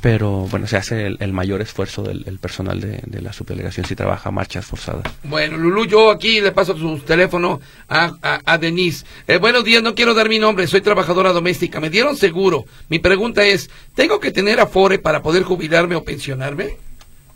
pero bueno, se hace el, mayor esfuerzo del personal de, la subdelegación si trabaja marchas forzadas. Bueno, Lulu, yo aquí le paso su teléfono a, a, Denise. Eh, buenos días, no quiero dar mi nombre, soy trabajadora doméstica, me dieron seguro. Mi pregunta es, ¿tengo que tener afore para poder jubilarme o pensionarme?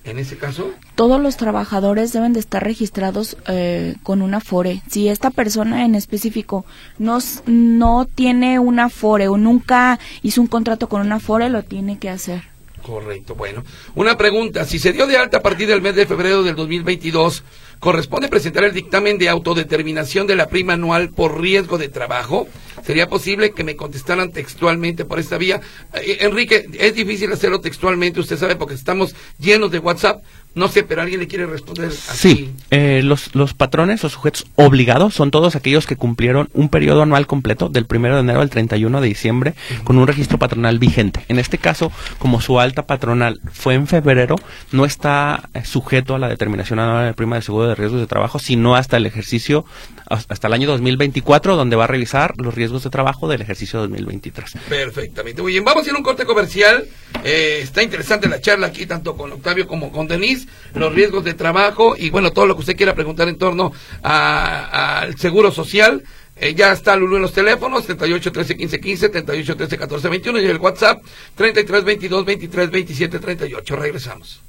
En ese caso? Todos los trabajadores deben de estar registrados eh, con una FORE. Si esta persona en específico no, no tiene una FORE o nunca hizo un contrato con una FORE, lo tiene que hacer. Correcto, bueno. Una pregunta, si se dio de alta a partir del mes de febrero del 2022, ¿corresponde presentar el dictamen de autodeterminación de la prima anual por riesgo de trabajo? ¿Sería posible que me contestaran textualmente por esta vía? Eh, Enrique, es difícil hacerlo textualmente, usted sabe, porque estamos llenos de WhatsApp, no sé, pero alguien le quiere responder así. Sí, eh, los, los patrones o sujetos obligados son todos aquellos que cumplieron un periodo anual completo del 1 de enero al 31 de diciembre con un registro patronal vigente. En este caso, como su alta patronal fue en febrero, no está eh, sujeto a la determinación anual de prima de seguro de riesgos de trabajo, sino hasta el ejercicio, hasta el año 2024, donde va a revisar los riesgos de trabajo del ejercicio 2023. Perfectamente. Muy bien, vamos a ir a un corte comercial. Eh, está interesante la charla aquí, tanto con Octavio como con Denise los riesgos de trabajo y bueno, todo lo que usted quiera preguntar en torno al seguro social. Eh, ya está Lulu en los teléfonos, 38 13 15 15, 38 13 14 21 y el WhatsApp 33 22 23 27 38. Regresamos.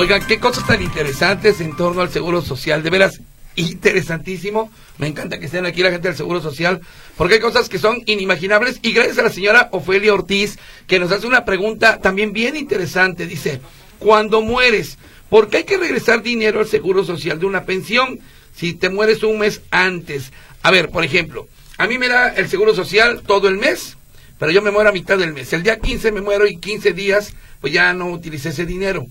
Oigan, qué cosas tan interesantes en torno al Seguro Social. De veras, interesantísimo. Me encanta que estén aquí la gente del Seguro Social, porque hay cosas que son inimaginables. Y gracias a la señora Ofelia Ortiz, que nos hace una pregunta también bien interesante. Dice, cuando mueres, ¿por qué hay que regresar dinero al Seguro Social de una pensión si te mueres un mes antes? A ver, por ejemplo, a mí me da el Seguro Social todo el mes, pero yo me muero a mitad del mes. El día 15 me muero y 15 días, pues ya no utilicé ese dinero.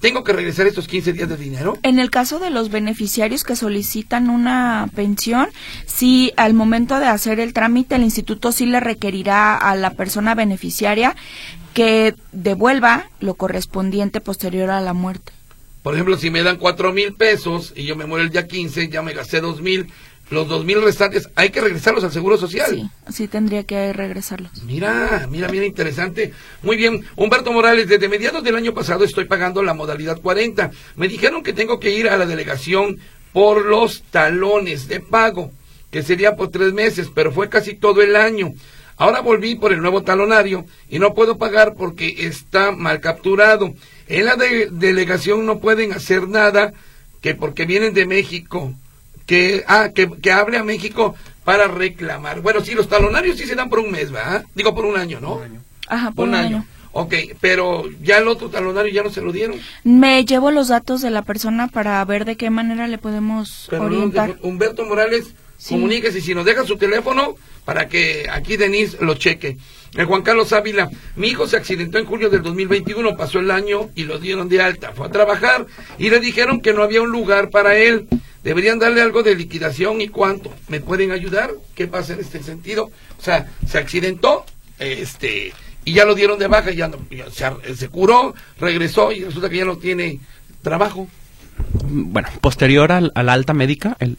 ¿Tengo que regresar estos 15 días de dinero? En el caso de los beneficiarios que solicitan una pensión, sí, al momento de hacer el trámite, el instituto sí le requerirá a la persona beneficiaria que devuelva lo correspondiente posterior a la muerte. Por ejemplo, si me dan cuatro mil pesos y yo me muero el día 15, ya me gasté dos mil, los dos mil restantes hay que regresarlos al Seguro Social. Sí, sí tendría que regresarlos. Mira, mira, mira, interesante. Muy bien, Humberto Morales, desde mediados del año pasado estoy pagando la modalidad 40. Me dijeron que tengo que ir a la delegación por los talones de pago, que sería por tres meses, pero fue casi todo el año. Ahora volví por el nuevo talonario y no puedo pagar porque está mal capturado. En la delegación no pueden hacer nada que porque vienen de México que, ah, que, que hable a México para reclamar. Bueno, sí, los talonarios sí se dan por un mes, ¿verdad? Digo, por un año, ¿no? Un año. Ajá, por un, año. Ok, pero ya el otro talonario ya no se lo dieron. Me llevo los datos de la persona para ver de qué manera le podemos orientar. Humberto Morales, comuníquese si nos deja su teléfono para que aquí Denise lo cheque. El Juan Carlos Ávila, mi hijo se accidentó en julio del 2021, pasó el año y lo dieron de alta. Fue a trabajar y le dijeron que no había un lugar para él. Deberían darle algo de liquidación y cuánto. ¿Me pueden ayudar? ¿Qué pasa en este sentido? O sea, se accidentó, este, y ya lo dieron de baja, ya, no, se, curó, regresó y resulta que ya no tiene trabajo. Bueno, posterior al, a la alta médica, el,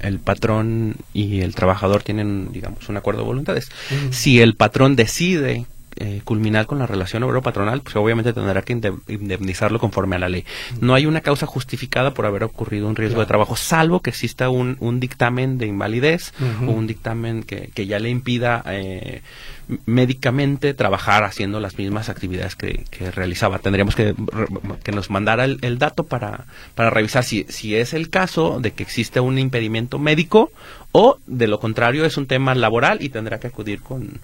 el, patrón y el trabajador tienen, digamos, un acuerdo de voluntades. Si el patrón decide eh, culminar con la relación obrero-patronal, pues obviamente tendrá que indemnizarlo conforme a la ley. No hay una causa justificada por haber ocurrido un riesgo de trabajo, salvo que exista un, un dictamen de invalidez o un dictamen que, que ya le impida eh, médicamente trabajar haciendo las mismas actividades que, realizaba. Tendríamos que, que nos mandara el, dato para, para revisar si, si es el caso de que existe un impedimento médico o de lo contrario es un tema laboral y tendrá que acudir con,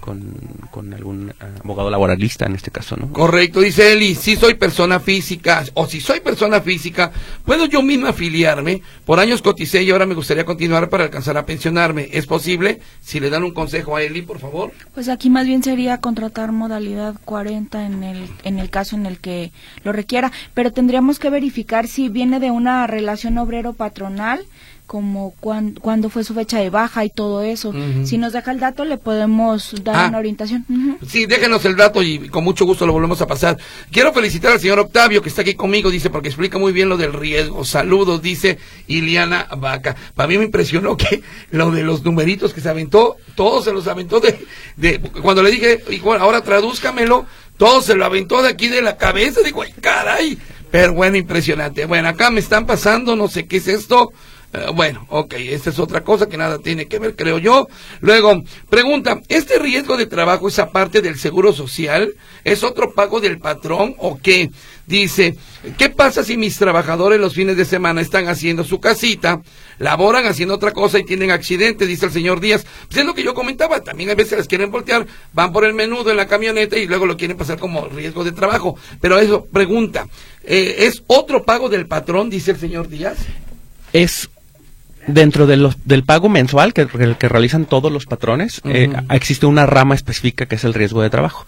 con, algún eh, abogado laboralista en este caso, ¿no? Correcto, dice Eli, si soy persona física o si soy persona física, ¿puedo yo misma afiliarme? Por años coticé y ahora me gustaría continuar para alcanzar a pensionarme. ¿Es posible? Si le dan un consejo a Eli, por favor. Pues aquí más bien sería contratar modalidad 40 en el, en el caso en el que lo requiera, pero tendríamos que verificar si viene de una relación obrero-patronal como cuándo fue su fecha de baja y todo eso. Si nos deja el dato, le podemos dar ah. una orientación. Sí, déjenos el dato y con mucho gusto lo volvemos a pasar. Quiero felicitar al señor Octavio que está aquí conmigo, dice, porque explica muy bien lo del riesgo. Saludos, dice Iliana Vaca. Para mí me impresionó que lo de los numeritos que se aventó, todos se los aventó de, de, cuando le dije, igual, ahora tradúzcamelo, todo se lo aventó de aquí de la cabeza, digo, ay, caray. Pero bueno, impresionante. Bueno, acá me están pasando, no sé qué es esto. Eh, bueno, ok, esta es otra cosa que nada tiene que ver, creo yo. Luego, pregunta, ¿este riesgo de trabajo es aparte del seguro social? ¿Es otro pago del patrón o qué? Dice, ¿qué pasa si mis trabajadores los fines de semana están haciendo su casita, laboran haciendo otra cosa y tienen accidente? Dice el señor Díaz. Pues es lo que yo comentaba, también a veces les quieren voltear, van por el menudo en la camioneta y luego lo quieren pasar como riesgo de trabajo. Pero eso, pregunta, eh, ¿es otro pago del patrón, dice el señor Díaz? Es dentro de los, del pago mensual que, que realizan todos los patrones, eh, existe una rama específica que es el riesgo de trabajo.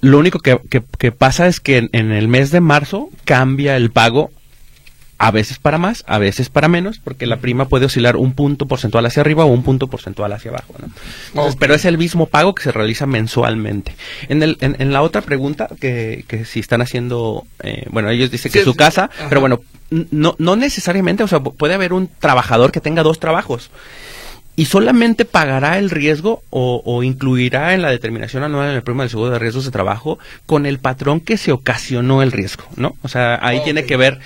Lo único que, que, pasa es que en, el mes de marzo cambia el pago a veces para más, a veces para menos, porque la prima puede oscilar un punto porcentual hacia arriba o un punto porcentual hacia abajo. Pero es el mismo pago que se realiza mensualmente. En, el, en, la otra pregunta, que, que si están haciendo, eh, bueno, ellos dicen que su casa, pero bueno, no, no necesariamente, o sea, puede haber un trabajador que tenga dos trabajos y solamente pagará el riesgo o, incluirá en la determinación anual en el premio del seguro de riesgos de trabajo con el patrón que se ocasionó el riesgo, ¿no? O sea, ahí tiene que ver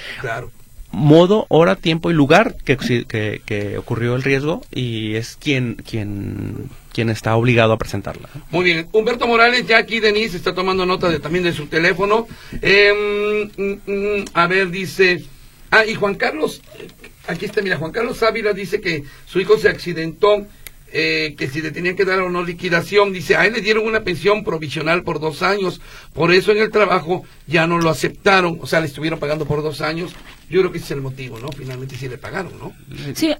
modo, hora, tiempo y lugar que, que, ocurrió el riesgo y es quien, quien, quien está obligado a presentarla. Muy bien. Humberto Morales, ya aquí Denise está tomando nota de, también de su teléfono. Em, mm, mm, a ver, dice... Ah, y Juan Carlos, aquí está, mira, Juan Carlos Ávila dice que su hijo se accidentó, eh, que si le tenían que dar o no liquidación, dice, a él le dieron una pensión provisional por dos años, por eso en el trabajo ya no lo aceptaron, o sea, le estuvieron pagando por dos años, yo creo que ese es el motivo, ¿no? Finalmente sí le pagaron, ¿no? Sí,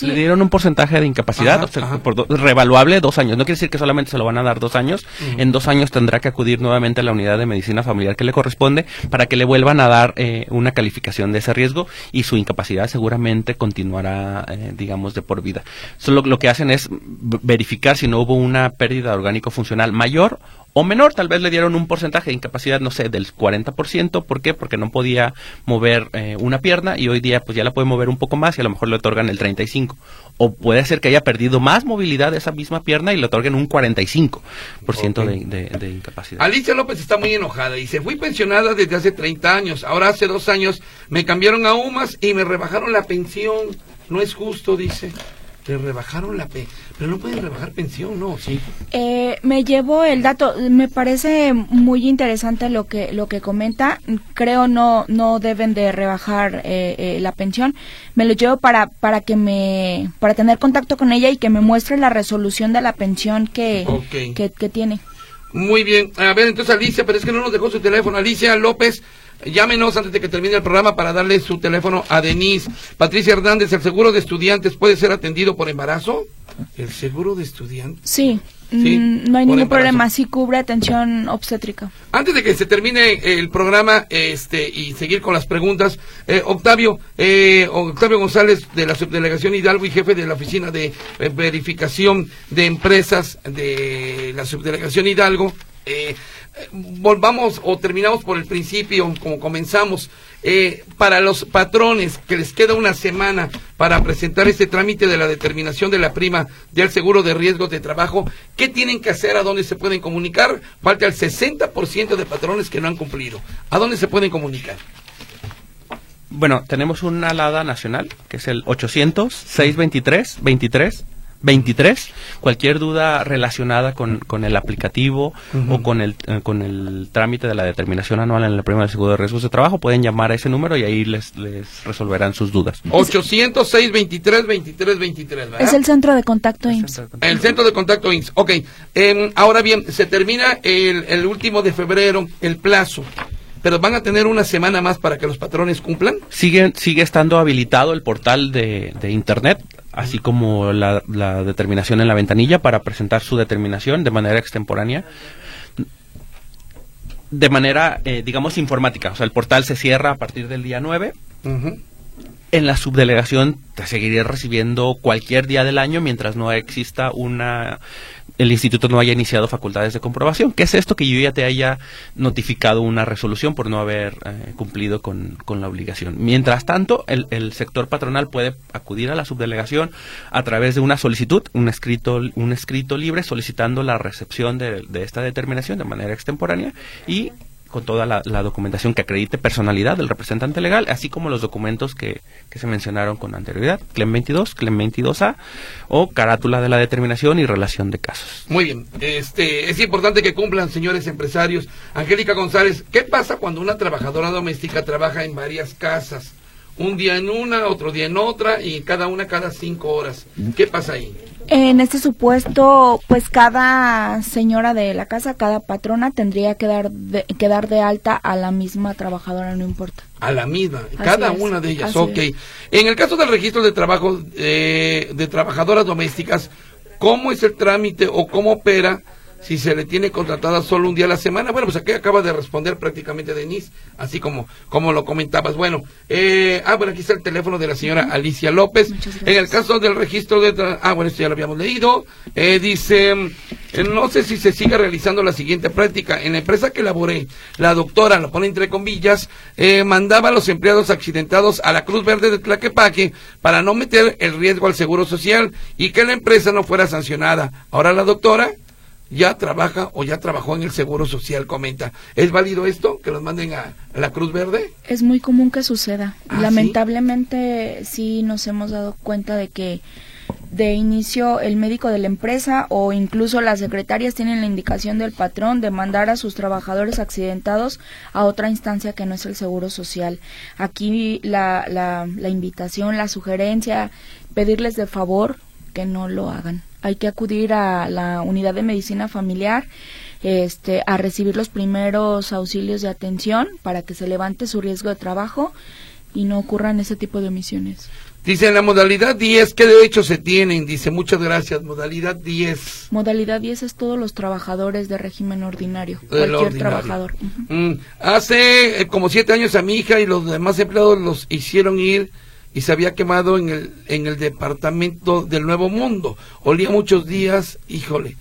le dieron un porcentaje de incapacidad, por revaluable dos años. No quiere decir que solamente se lo van a dar dos años. En dos años tendrá que acudir nuevamente a la unidad de medicina familiar que le corresponde para que le vuelvan a dar eh, una calificación de ese riesgo y su incapacidad seguramente continuará, eh, digamos, de por vida. Solo lo que hacen es verificar si no hubo una pérdida orgánico funcional mayor o menor, tal vez le dieron un porcentaje de incapacidad, no sé, del 40%, ¿por qué? Porque no podía mover eh, una pierna y hoy día pues ya la puede mover un poco más y a lo mejor le otorgan el 35. O puede ser que haya perdido más movilidad de esa misma pierna y le otorguen un 45% de, de, incapacidad. Alicia López está muy enojada y dice, fui pensionada desde hace 30 años, ahora hace dos años me cambiaron a UMAS y me rebajaron la pensión, no es justo, dice le rebajaron la pe pero no pueden rebajar pensión, ¿no? Sí. Eh, me llevo el dato, me parece muy interesante lo que lo que comenta. Creo no no deben de rebajar eh, eh, la pensión. Me lo llevo para para que me para tener contacto con ella y que me muestre la resolución de la pensión que que, que tiene. Muy bien. A ver, entonces Alicia, pero es que no nos dejó su teléfono. Alicia López Llámenos antes de que termine el programa para darle su teléfono a Denise. Patricia Hernández, ¿el seguro de estudiantes puede ser atendido por embarazo? ¿El seguro de estudiantes? Sí. Mm, no hay ningún problema, sí cubre atención obstétrica. Antes de que se termine el programa este y seguir con las preguntas, eh, Octavio, eh, Octavio González de la subdelegación Hidalgo y jefe de la oficina de eh, verificación de empresas de la subdelegación Hidalgo, eh, volvamos o terminamos por el principio, como comenzamos. Eh, para los patrones que les queda una semana para presentar este trámite de la determinación de la prima del seguro de riesgos de trabajo, ¿qué tienen que hacer? ¿A dónde se pueden comunicar? Falta el 60% de patrones que no han cumplido. ¿A dónde se pueden comunicar? Bueno, tenemos una alada nacional, que es el 800-623-23 23. Cualquier duda relacionada con, con el aplicativo o con el, eh, con el trámite de la determinación anual en la prima del seguro de riesgos de trabajo, pueden llamar a ese número y ahí les, les resolverán sus dudas. 806 23 23 23, Es el centro de contacto INS. El centro de contacto INS. Ok. Em, ahora bien, se termina el, el último de febrero el plazo pero van a tener una semana más para que los patrones cumplan. Sigue, sigue estando habilitado el portal de, de Internet así como la, determinación en la ventanilla para presentar su determinación de manera extemporánea de manera, eh, digamos, informática. O sea, el portal se cierra a partir del día 9. En la subdelegación te seguiré recibiendo cualquier día del año mientras no exista una el instituto no haya iniciado facultades de comprobación. ¿Qué es esto? Que yo ya te haya notificado una resolución por no haber eh, cumplido con, la obligación. Mientras tanto, el, el, sector patronal puede acudir a la subdelegación a través de una solicitud, un escrito, un escrito libre solicitando la recepción de esta determinación de manera extemporánea y con toda la, documentación que acredite personalidad del representante legal, así como los documentos que, que se mencionaron con anterioridad, CLEM 22, CLEM 22A o carátula de la determinación y relación de casos. Muy bien, este, es importante que cumplan, señores empresarios. Angélica González, ¿qué pasa cuando una trabajadora doméstica trabaja en varias casas? Un día en una, otro día en otra y cada una cada cinco horas. ¿Qué pasa ahí? En este supuesto, pues cada señora de la casa, cada patrona tendría que dar de, que dar de alta a la misma trabajadora, no importa. A la misma, cada una de ellas, ok. En el caso del registro de trabajo eh, de trabajadoras domésticas, ¿cómo es el trámite o cómo opera? Si se le tiene contratada solo un día a la semana. Bueno, pues aquí acaba de responder prácticamente Denise, así como, como lo comentabas. Bueno, eh, ah, bueno, aquí está el teléfono de la señora Alicia López. En el caso del registro de... Ah, bueno, esto ya lo habíamos leído. Eh, dice, eh, no sé si se sigue realizando la siguiente práctica. En la empresa que laboré, la doctora, lo pone entre comillas, eh, mandaba a los empleados accidentados a la Cruz Verde de Tlaquepaque para no meter el riesgo al Seguro Social y que la empresa no fuera sancionada. Ahora la doctora ya trabaja o ya trabajó en el Seguro Social, comenta. ¿Es válido esto, que los manden a, la Cruz Verde? Es muy común que suceda. ¿Ah, Lamentablemente ¿sí? nos hemos dado cuenta de que de inicio el médico de la empresa o incluso las secretarias tienen la indicación del patrón de mandar a sus trabajadores accidentados a otra instancia que no es el Seguro Social. Aquí la, la, la invitación, la sugerencia, pedirles de favor que no lo hagan hay que acudir a la unidad de medicina familiar este, a recibir los primeros auxilios de atención para que se levante su riesgo de trabajo y no ocurran ese tipo de omisiones. Dice en la modalidad 10, ¿qué derechos se tienen? Dice, muchas gracias, modalidad 10. Modalidad 10 es todos los trabajadores de régimen ordinario, cualquier trabajador. Mm, hace eh, como siete años a mi hija y los demás empleados los hicieron ir y se había quemado en el, en el departamento del Nuevo Mundo. Olía muchos días, híjole.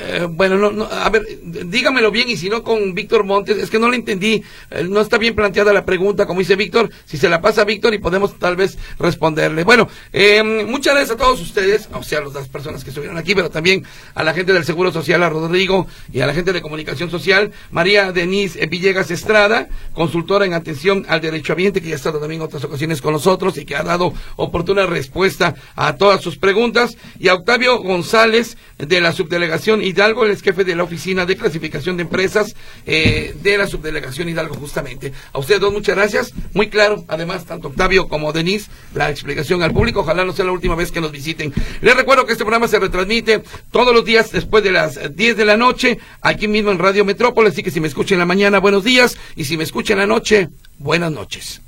Eh, bueno, no, no, a ver, dígamelo bien y si no con Víctor Montes, es que no lo entendí, eh, no está bien planteada la pregunta, como dice Víctor, si se la pasa a Víctor y podemos tal vez responderle. Bueno, eh, muchas gracias a todos ustedes, o sea, a las personas que estuvieron aquí, pero también a la gente del Seguro Social, a Rodrigo, y a la gente de Comunicación Social, María Denise Villegas Estrada, consultora en atención al derecho ambiente, que ya ha estado también en otras ocasiones con nosotros y que ha dado oportuna respuesta a todas sus preguntas, y a Octavio González, de la subdelegación Hidalgo, el jefe de la oficina de clasificación de empresas eh, de la subdelegación Hidalgo, justamente. A ustedes dos, muchas gracias. Muy claro, además, tanto Octavio como Denise, la explicación al público. Ojalá no sea la última vez que nos visiten. Les recuerdo que este programa se retransmite todos los días después de las 10 de la noche, aquí mismo en Radio Metrópolis. Así que si me escuchan en la mañana, buenos días. Y si me escuchan en la noche, buenas noches.